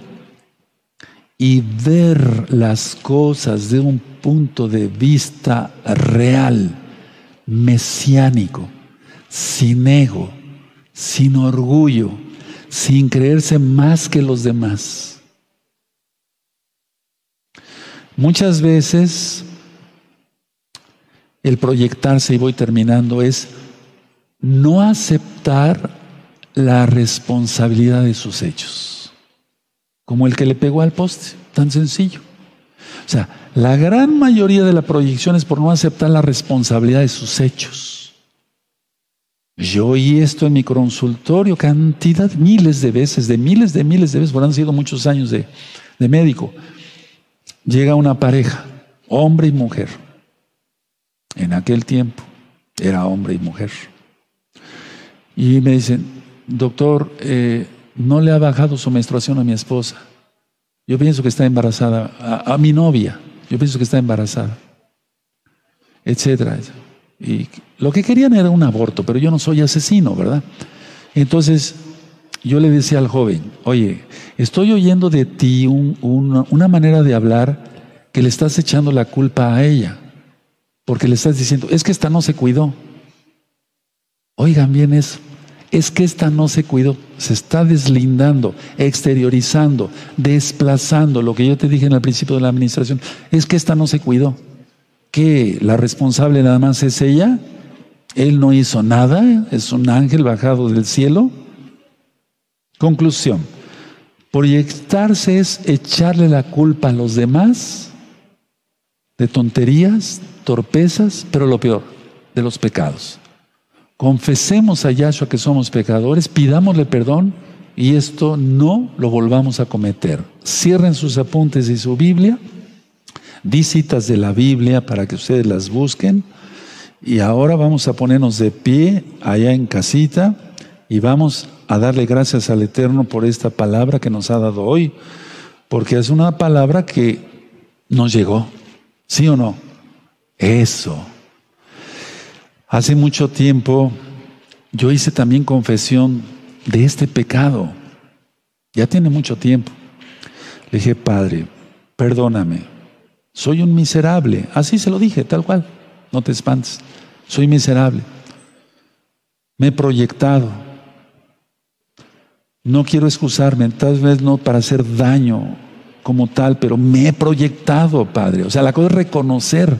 y ver las cosas de un punto de vista real, mesiánico, sin ego, sin orgullo, sin creerse más que los demás. Muchas veces el proyectarse, y voy terminando, es no aceptar la responsabilidad de sus hechos. Como el que le pegó al poste, tan sencillo. O sea, la gran mayoría de la proyección es por no aceptar la responsabilidad de sus hechos. Yo oí esto en mi consultorio cantidad, miles de veces, de miles de miles de veces, porque han sido muchos años de, de médico. Llega una pareja, hombre y mujer. En aquel tiempo era hombre y mujer. Y me dicen, doctor, eh, no le ha bajado su menstruación a mi esposa. Yo pienso que está embarazada, a, mi novia, yo pienso que está embarazada, etcétera. Y lo que querían era un aborto, pero yo no soy asesino, ¿verdad? Entonces yo le decía al joven, oye, estoy oyendo de ti una manera de hablar que le estás echando la culpa a ella, porque le estás diciendo, es que esta no se cuidó. Oigan bien eso es que esta no se cuidó, se está deslindando, exteriorizando, desplazando, lo que yo te dije en el principio de la administración, es que esta no se cuidó. ¿Qué? ¿La responsable nada más es ella? ¿Él no hizo nada? ¿Es un ángel bajado del cielo? Conclusión. Proyectarse es echarle la culpa a los demás de tonterías, torpezas, pero lo peor, de los pecados. Confesemos a Yahshua que somos pecadores, pidámosle perdón y esto no lo volvamos a cometer. Cierren sus apuntes y su Biblia. Di citas de la Biblia para que ustedes las busquen. Y ahora vamos a ponernos de pie allá en casita y vamos a darle gracias al Eterno por esta palabra que nos ha dado hoy, porque es una palabra que nos llegó. ¿Sí o no? Eso. Hace mucho tiempo yo hice también confesión de este pecado. Ya tiene mucho tiempo. Le dije, Padre, perdóname. Soy un miserable. Así se lo dije, tal cual. No te espantes. Soy miserable. Me he proyectado. No quiero excusarme, tal vez no para hacer daño como tal, pero me he proyectado, Padre. O sea, la cosa es reconocer.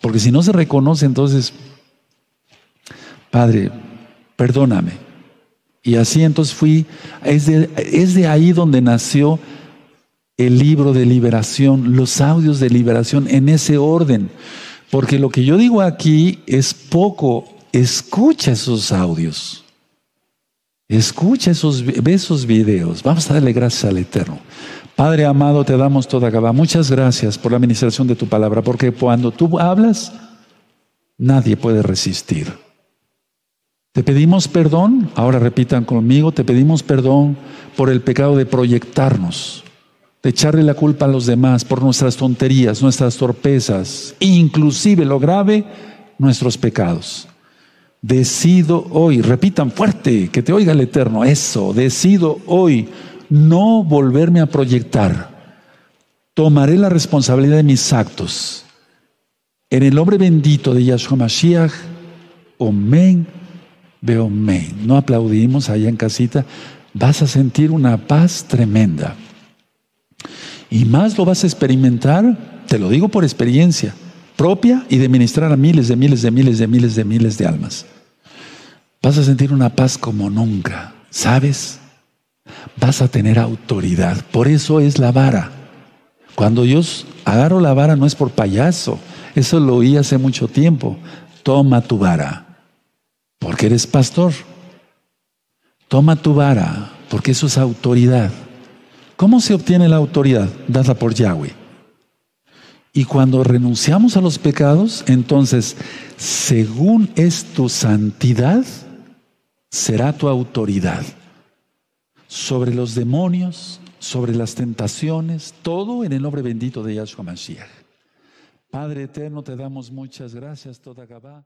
Porque si no se reconoce, entonces Padre, perdóname. Y así entonces fui, es de, es de ahí donde nació el libro de liberación, los audios de liberación en ese orden. Porque lo que yo digo aquí es poco. Escucha esos audios. Escucha esos, ve esos videos. Vamos a darle gracias al Eterno. Padre amado, te damos toda gaba. Muchas gracias por la administración de tu palabra, porque cuando tú hablas, nadie puede resistir. Te pedimos perdón, ahora repitan conmigo, te pedimos perdón por el pecado de proyectarnos, de echarle la culpa a los demás por nuestras tonterías, nuestras torpezas, inclusive lo grave, nuestros pecados. Decido hoy, repitan fuerte, que te oiga el Eterno, eso, decido hoy no volverme a proyectar. Tomaré la responsabilidad de mis actos. En el nombre bendito de Yahshua Mashiach, Amén veo me. No aplaudimos allá en casita. Vas a sentir una paz tremenda. Y más lo vas a experimentar, te lo digo por experiencia propia y de ministrar a miles de miles de miles de miles de miles de almas. Vas a sentir una paz como nunca, ¿sabes? Vas a tener autoridad. Por eso es la vara. Cuando yo agarro la vara no es por payaso. Eso lo oí hace mucho tiempo. Toma tu vara. Porque eres pastor. Toma tu vara, porque eso es autoridad. ¿Cómo se obtiene la autoridad? Dada por Yahweh. Y cuando renunciamos a los pecados, entonces, según es tu santidad, será tu autoridad sobre los demonios, sobre las tentaciones, todo en el nombre bendito de Yahshua Mashiach. Padre eterno, te damos muchas gracias, toda Gabá.